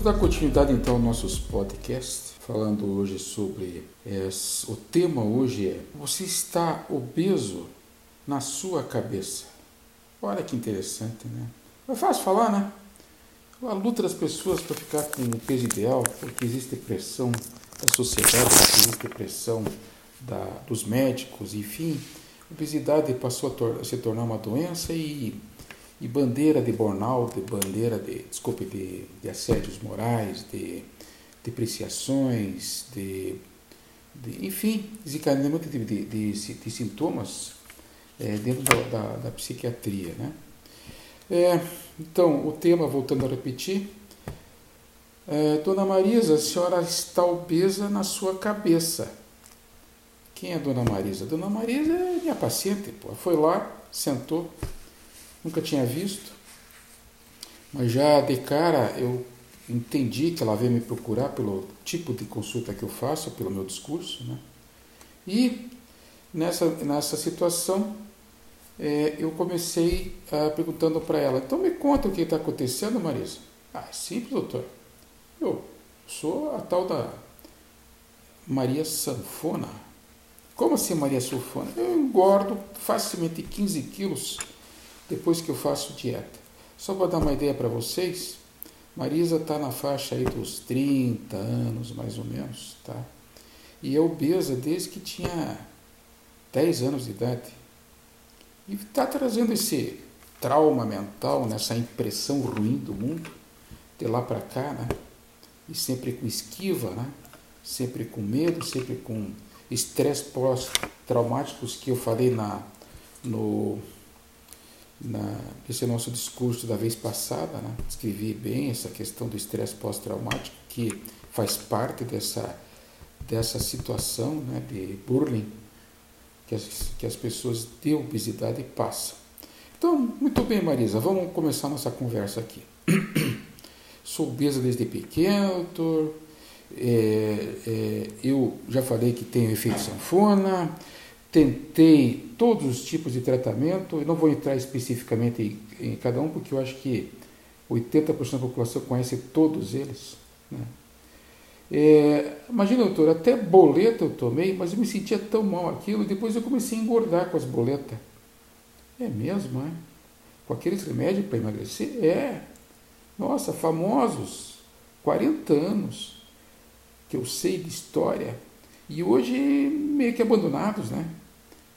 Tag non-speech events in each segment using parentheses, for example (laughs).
Vamos dar continuidade então aos nossos podcasts, falando hoje sobre é, o tema hoje é você está obeso na sua cabeça. Olha que interessante, né? É fácil falar, né? A luta das pessoas para ficar com o peso ideal, porque existe pressão da sociedade, existe pressão da, dos médicos, enfim, a obesidade passou a, tor a se tornar uma doença e e bandeira de burnout, de bandeira de, desculpe, de, de assédios morais, de depreciações, de, de enfim, desencadeamento de, de, de, de sintomas é, dentro da, da, da, psiquiatria. Né? É, então, o tema, voltando a repetir, é, Dona Marisa, a senhora está obesa na sua cabeça. Quem é Dona Marisa? Dona Marisa é minha paciente, pô. Foi lá, sentou, nunca tinha visto, mas já de cara eu entendi que ela veio me procurar pelo tipo de consulta que eu faço, pelo meu discurso, né? E nessa, nessa situação é, eu comecei ah, perguntando para ela, então me conta o que está acontecendo, Marisa. Ah, é simples, doutor. Eu sou a tal da Maria Sanfona. Como assim Maria Sanfona? Eu engordo facilmente 15 quilos depois que eu faço dieta. Só para dar uma ideia para vocês, Marisa está na faixa aí dos 30 anos, mais ou menos, tá? E é obesa desde que tinha 10 anos de idade. E está trazendo esse trauma mental, nessa impressão ruim do mundo, de lá para cá, né? E sempre com esquiva, né? Sempre com medo, sempre com estresse pós-traumáticos que eu falei na, no na, esse é o nosso discurso da vez passada, né? escrevi bem essa questão do estresse pós-traumático, que faz parte dessa, dessa situação né, de burling que as, que as pessoas de obesidade passam. Então, muito bem, Marisa, vamos começar nossa conversa aqui. (coughs) Sou obesa desde pequeno, doutor. É, é, eu já falei que tenho efeito sanfona, tentei todos os tipos de tratamento, eu não vou entrar especificamente em, em cada um, porque eu acho que 80% da população conhece todos eles. Né? É, imagina, doutor, até boleta eu tomei, mas eu me sentia tão mal aquilo, depois eu comecei a engordar com as boletas. É mesmo, é? Com aqueles remédios para emagrecer? É. Nossa, famosos, 40 anos, que eu sei de história, e hoje meio que abandonados, né?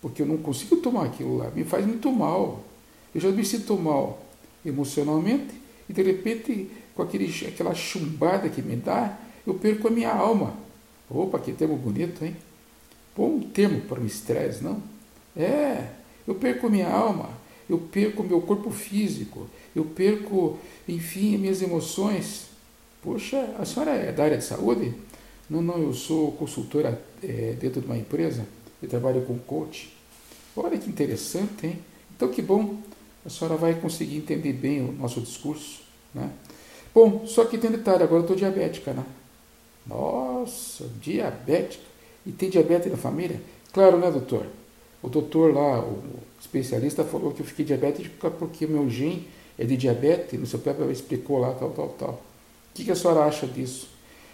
Porque eu não consigo tomar aquilo lá, me faz muito mal. Eu já me sinto mal emocionalmente e de repente, com aquele, aquela chumbada que me dá, eu perco a minha alma. Opa, que termo bonito, hein? Bom termo para o estresse, não? É, eu perco a minha alma, eu perco meu corpo físico, eu perco, enfim, minhas emoções. Poxa, a senhora é da área de saúde? Não, não, eu sou consultora é, dentro de uma empresa, eu trabalho com coach. Olha que interessante, hein? Então que bom, a senhora vai conseguir entender bem o nosso discurso, né? Bom, só que tem detalhe, agora eu estou diabética, né? Nossa, diabética. E tem diabetes na família? Claro, né, doutor? O doutor lá, o especialista, falou que eu fiquei diabética porque meu gene é de diabetes, no seu pé explicou lá, tal, tal, tal. O que, que a senhora acha disso?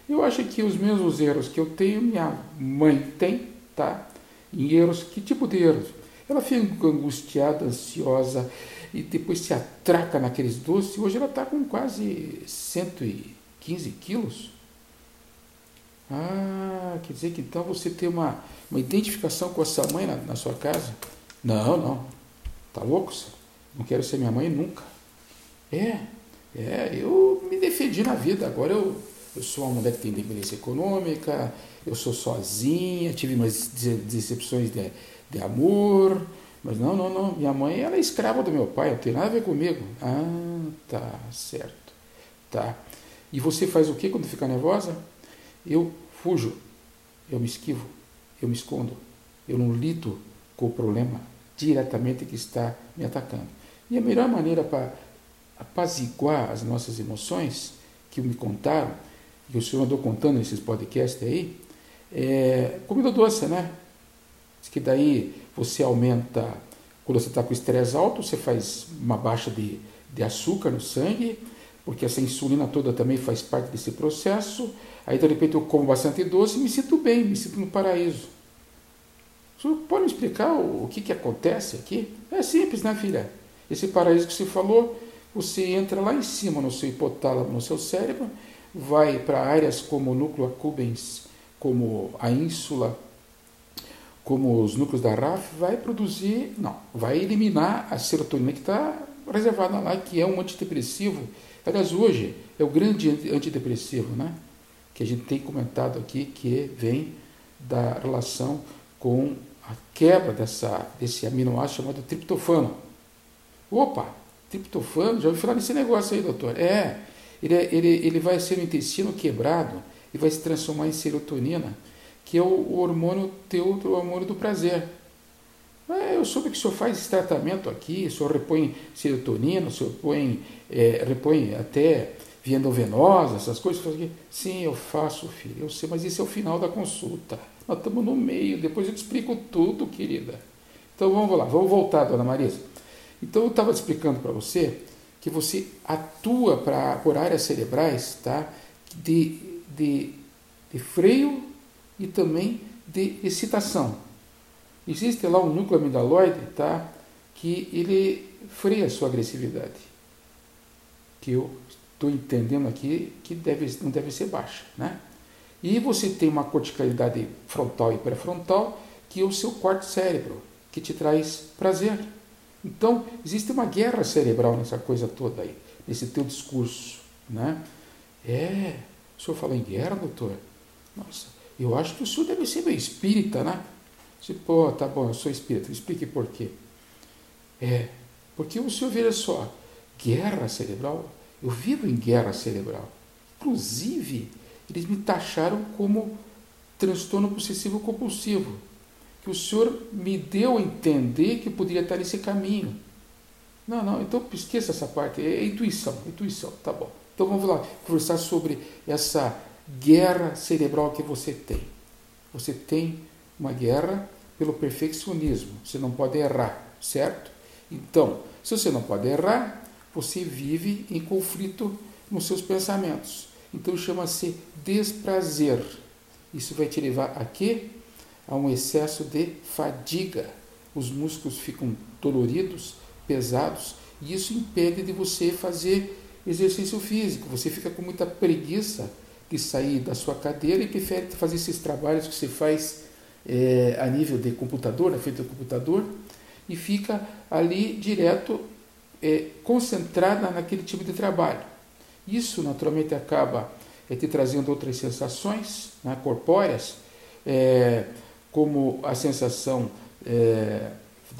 Eu acho que os mesmos erros que eu tenho, minha mãe tem, tá? Em erros, que tipo de erros? Ela fica angustiada, ansiosa e depois se atraca naqueles doces. Hoje ela está com quase 115 quilos. Ah, quer dizer que então você tem uma, uma identificação com a sua mãe na, na sua casa? Não, não. Tá louco? Não quero ser minha mãe nunca. É, é, eu me defendi na vida. Agora eu, eu sou uma mulher que tem dependência econômica, eu sou sozinha, tive umas decepções de, de amor. Mas não, não, não. Minha mãe ela é escrava do meu pai, não tem nada a ver comigo. Ah, tá, certo. Tá. E você faz o que quando fica nervosa? Eu fujo, eu me esquivo, eu me escondo, eu não lido com o problema diretamente que está me atacando. E a melhor maneira para apaziguar as nossas emoções, que me contaram, que o senhor andou contando nesses podcasts aí, é comida doce, né? Que daí você aumenta, quando você está com estresse alto, você faz uma baixa de, de açúcar no sangue, porque essa insulina toda também faz parte desse processo. Aí de repente eu como bastante doce e me sinto bem, me sinto no paraíso. Senhor pode me explicar o, o que, que acontece aqui? É simples, né, filha? Esse paraíso que você falou, você entra lá em cima no seu hipotálamo, no seu cérebro, vai para áreas como o núcleo accumbens, como a ínsula, como os núcleos da RAF, vai produzir, não, vai eliminar a serotonina que está reservada lá, que é um antidepressivo. Aliás, hoje é o grande antidepressivo, né? Que a gente tem comentado aqui, que vem da relação com a quebra dessa, desse aminoácido chamado triptofano. Opa, triptofano, já ouviu falar nesse negócio aí, doutor? É, ele, é, ele, ele vai ser o intestino quebrado e vai se transformar em serotonina, que é o, hormônio teu, o hormônio do prazer. É, eu soube que o senhor faz esse tratamento aqui, o senhor repõe serotonina, o senhor põe, é, repõe até via endovenosa, essas coisas. Sim, eu faço, filho, eu sei, mas isso é o final da consulta. Nós estamos no meio, depois eu te explico tudo, querida. Então vamos lá, vamos voltar, dona Marisa. Então eu estava explicando para você que você atua pra, por áreas cerebrais tá? de, de, de freio e também de excitação. Existe lá um núcleo amidaloide tá? que ele freia a sua agressividade, que eu estou entendendo aqui que deve, não deve ser baixa. Né? E você tem uma corticalidade frontal e pré-frontal, que é o seu quarto cérebro, que te traz prazer. Então, existe uma guerra cerebral nessa coisa toda aí, nesse teu discurso. Né? É, o senhor falou em guerra, doutor? Nossa, eu acho que o senhor deve ser meio espírita, né? Você, pô, tá bom, eu sou espírita, explique por quê. É, porque o senhor veja só, guerra cerebral, eu vivo em guerra cerebral. Inclusive, eles me taxaram como transtorno possessivo compulsivo que o Senhor me deu a entender que poderia estar nesse caminho. Não, não, então esqueça essa parte, é intuição, intuição, tá bom. Então vamos lá conversar sobre essa guerra cerebral que você tem. Você tem uma guerra pelo perfeccionismo, você não pode errar, certo? Então, se você não pode errar, você vive em conflito nos seus pensamentos. Então chama-se desprazer. Isso vai te levar a quê? há um excesso de fadiga. Os músculos ficam doloridos, pesados, e isso impede de você fazer exercício físico. Você fica com muita preguiça de sair da sua cadeira e prefere fazer esses trabalhos que você faz é, a nível de computador, na frente do computador, e fica ali direto é, concentrada naquele tipo de trabalho. Isso naturalmente acaba é, te trazendo outras sensações né, corpóreas. É, como a sensação é,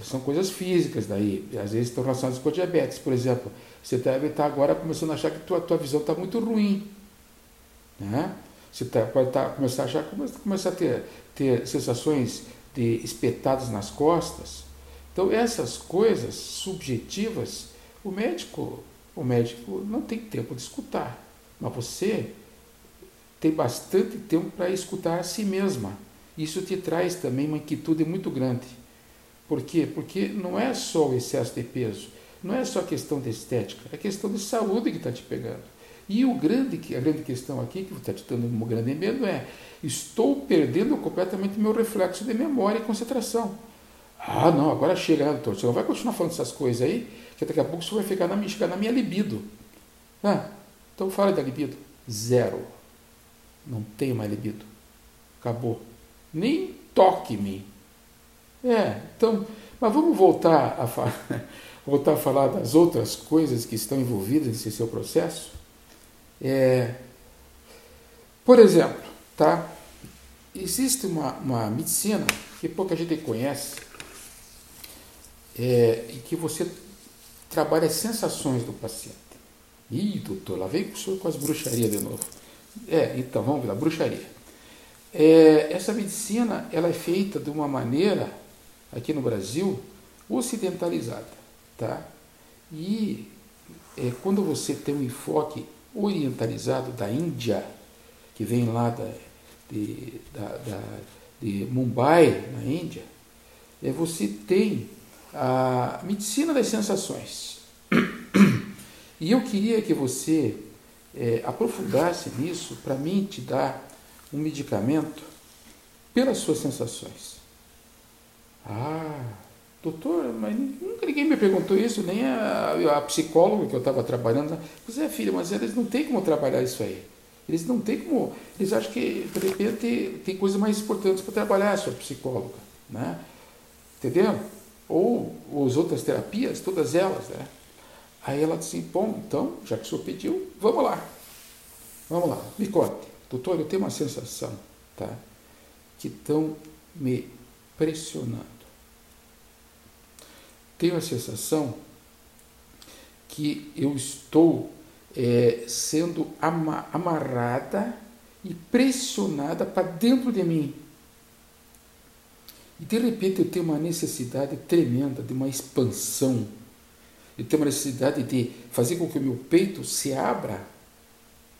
são coisas físicas daí, às vezes estão relacionadas com diabetes, por exemplo, você deve estar agora começando a achar que a tua, tua visão está muito ruim, né? Você tá, pode tá, começar achar, começar a ter, ter sensações de espetadas nas costas. Então essas coisas subjetivas, o médico, o médico não tem tempo de escutar, mas você tem bastante tempo para escutar a si mesma isso te traz também uma inquietude muito grande. Por quê? Porque não é só o excesso de peso, não é só questão de estética, é questão de saúde que está te pegando. E o grande, a grande questão aqui, que está te dando um grande medo, é: estou perdendo completamente meu reflexo de memória e concentração. Ah, não, agora chega, né, doutor? Você não vai continuar falando essas coisas aí, que daqui a pouco você vai ficar na, chegar na minha libido. Ah, então fala da libido. Zero. Não tenho mais libido. Acabou nem toque-me. É, então, mas vamos voltar a, (laughs) voltar a falar das outras coisas que estão envolvidas nesse seu processo. É, por exemplo, tá? existe uma, uma medicina que pouca gente conhece é, e que você trabalha as sensações do paciente. Ih, doutor, lá vem o senhor com as bruxarias de novo. É, então vamos lá, bruxaria. É, essa medicina ela é feita de uma maneira, aqui no Brasil, ocidentalizada. Tá? E é, quando você tem um enfoque orientalizado da Índia, que vem lá da, de, da, da, de Mumbai, na Índia, é, você tem a medicina das sensações. E eu queria que você é, aprofundasse nisso para mim te dar um medicamento pelas suas sensações. Ah, doutor, mas nunca ninguém me perguntou isso, nem a, a psicóloga que eu estava trabalhando. Pois é, filha, mas eles não têm como trabalhar isso aí. Eles não têm como. Eles acham que, de repente, tem coisas mais importantes para trabalhar, sua psicóloga. Né? Entendeu? Ou, ou as outras terapias, todas elas. Né? Aí ela disse: Bom, então, já que o senhor pediu, vamos lá. Vamos lá, me conte. Doutor, eu tenho uma sensação tá, que estão me pressionando. Tenho a sensação que eu estou é, sendo amarrada e pressionada para dentro de mim. E de repente eu tenho uma necessidade tremenda de uma expansão. Eu tenho uma necessidade de fazer com que o meu peito se abra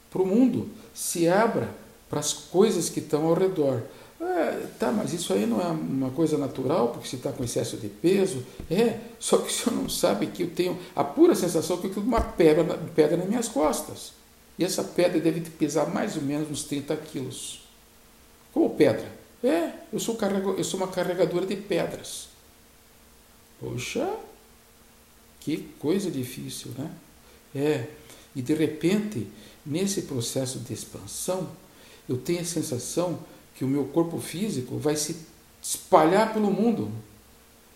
para o mundo, se abra para as coisas que estão ao redor. É, tá, mas isso aí não é uma coisa natural, porque você está com excesso de peso. É, só que o senhor não sabe que eu tenho a pura sensação que eu tenho uma pedra, pedra nas minhas costas. E essa pedra deve pesar mais ou menos uns 30 quilos. Como pedra? É, eu sou, eu sou uma carregadora de pedras. Poxa, que coisa difícil, né? É, e de repente, nesse processo de expansão, eu tenho a sensação que o meu corpo físico vai se espalhar pelo mundo.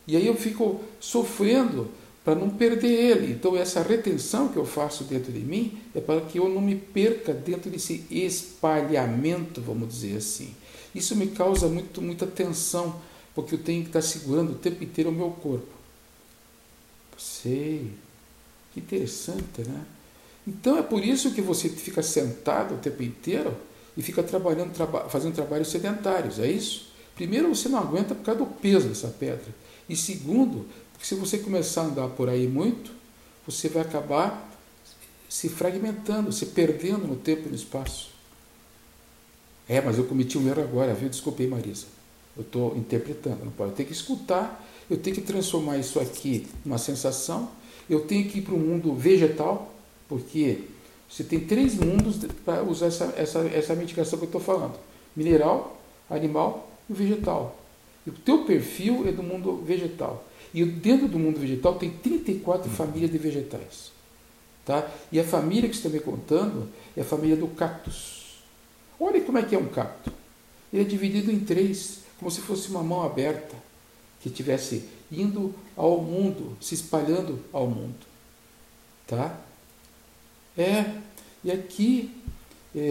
E aí eu fico sofrendo para não perder ele. Então, essa retenção que eu faço dentro de mim é para que eu não me perca dentro desse espalhamento, vamos dizer assim. Isso me causa muito, muita tensão, porque eu tenho que estar segurando o tempo inteiro o meu corpo. Sei, que interessante, né? Então é por isso que você fica sentado o tempo inteiro e fica trabalhando, traba fazendo trabalhos sedentários, é isso? Primeiro, você não aguenta por causa do peso dessa pedra. E segundo, porque se você começar a andar por aí muito, você vai acabar se fragmentando, se perdendo no tempo e no espaço. É, mas eu cometi um erro agora, viu? Desculpei, Marisa. Eu estou interpretando, não pode. Eu tenho que escutar, eu tenho que transformar isso aqui numa sensação, eu tenho que ir para o mundo vegetal, porque você tem três mundos para usar essa, essa, essa medicação que eu estou falando: mineral, animal e vegetal. E o teu perfil é do mundo vegetal. E dentro do mundo vegetal tem 34 hum. famílias de vegetais. Tá? E a família que você está me contando é a família do cactus. Olha como é que é um cacto. Ele é dividido em três, como se fosse uma mão aberta, que estivesse indo ao mundo, se espalhando ao mundo. Tá? É, e aqui é,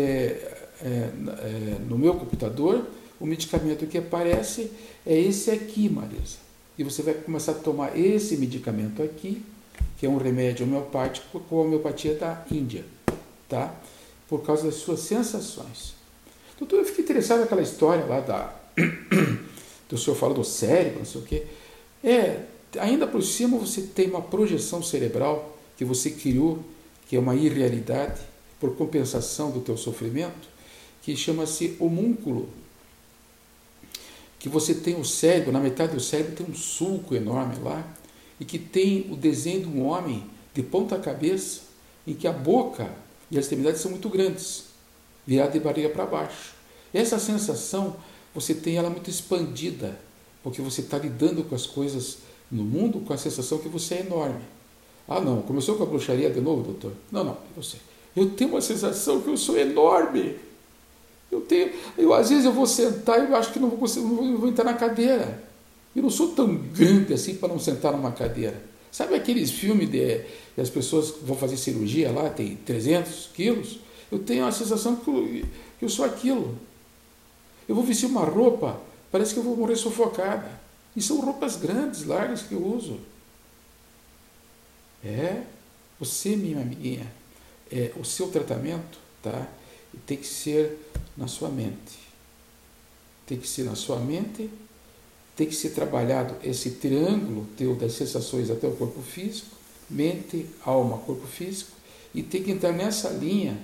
é, é, no meu computador, o medicamento que aparece é esse aqui, Marisa. E você vai começar a tomar esse medicamento aqui, que é um remédio homeopático com a homeopatia da Índia, tá? Por causa das suas sensações. Doutor, eu fiquei interessado naquela história lá da. (coughs) do senhor fala do cérebro, não sei o quê. É, ainda por cima você tem uma projeção cerebral que você criou que é uma irrealidade, por compensação do teu sofrimento, que chama-se homúnculo. Que você tem o cérebro, na metade do cérebro tem um sulco enorme lá, e que tem o desenho de um homem de ponta cabeça, em que a boca e as extremidades são muito grandes, virada de barriga para baixo. Essa sensação você tem ela muito expandida, porque você está lidando com as coisas no mundo com a sensação que você é enorme. Ah, não, começou com a bruxaria de novo, doutor? Não, não, você. Eu tenho uma sensação que eu sou enorme. Eu tenho, eu às vezes eu vou sentar e eu acho que não vou conseguir, não vou entrar na cadeira. Eu não sou tão grande assim para não sentar numa cadeira. Sabe aqueles filmes de, de as pessoas vão fazer cirurgia lá, tem 300 quilos? Eu tenho a sensação que eu, que eu sou aquilo. Eu vou vestir uma roupa, parece que eu vou morrer sufocada. E são roupas grandes, largas que eu uso. É, você, minha amiguinha, é, o seu tratamento tá, tem que ser na sua mente. Tem que ser na sua mente, tem que ser trabalhado esse triângulo teu das sensações até o corpo físico, mente, alma, corpo físico, e tem que entrar nessa linha,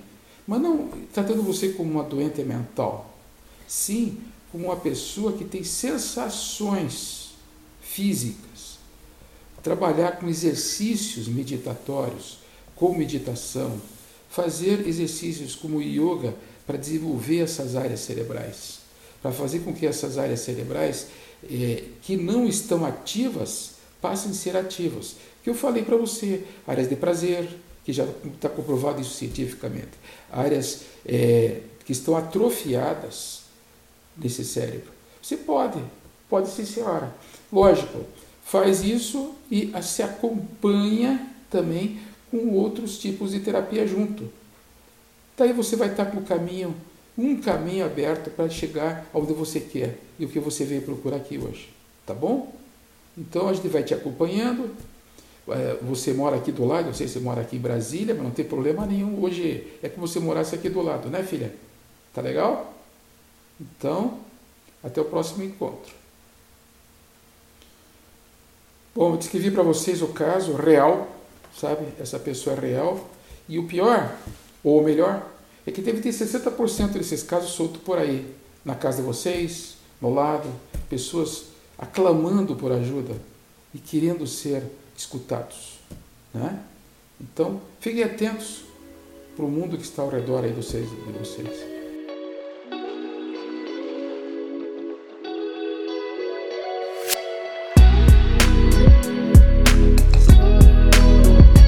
mas não tratando você como uma doente mental, sim como uma pessoa que tem sensações físicas trabalhar com exercícios meditatórios, com meditação, fazer exercícios como yoga para desenvolver essas áreas cerebrais, para fazer com que essas áreas cerebrais é, que não estão ativas passem a ser ativas. Que eu falei para você, áreas de prazer, que já está comprovado isso cientificamente, áreas é, que estão atrofiadas nesse cérebro. Você pode, pode sim, senhora. Lógico, faz isso e se acompanha também com outros tipos de terapia junto. Daí você vai estar com o caminho, um caminho aberto para chegar onde você quer e o que você veio procurar aqui hoje. Tá bom? Então a gente vai te acompanhando. É, você mora aqui do lado, não sei se você mora aqui em Brasília, mas não tem problema nenhum. Hoje é como se você morasse aqui do lado, né, filha? Tá legal? Então, até o próximo encontro. Bom, eu descrevi para vocês o caso real, sabe? Essa pessoa é real. E o pior, ou melhor, é que deve ter 60% desses casos soltos por aí, na casa de vocês, no lado, pessoas aclamando por ajuda e querendo ser escutados. Né? Então, fiquem atentos para o mundo que está ao redor aí de vocês. De vocês.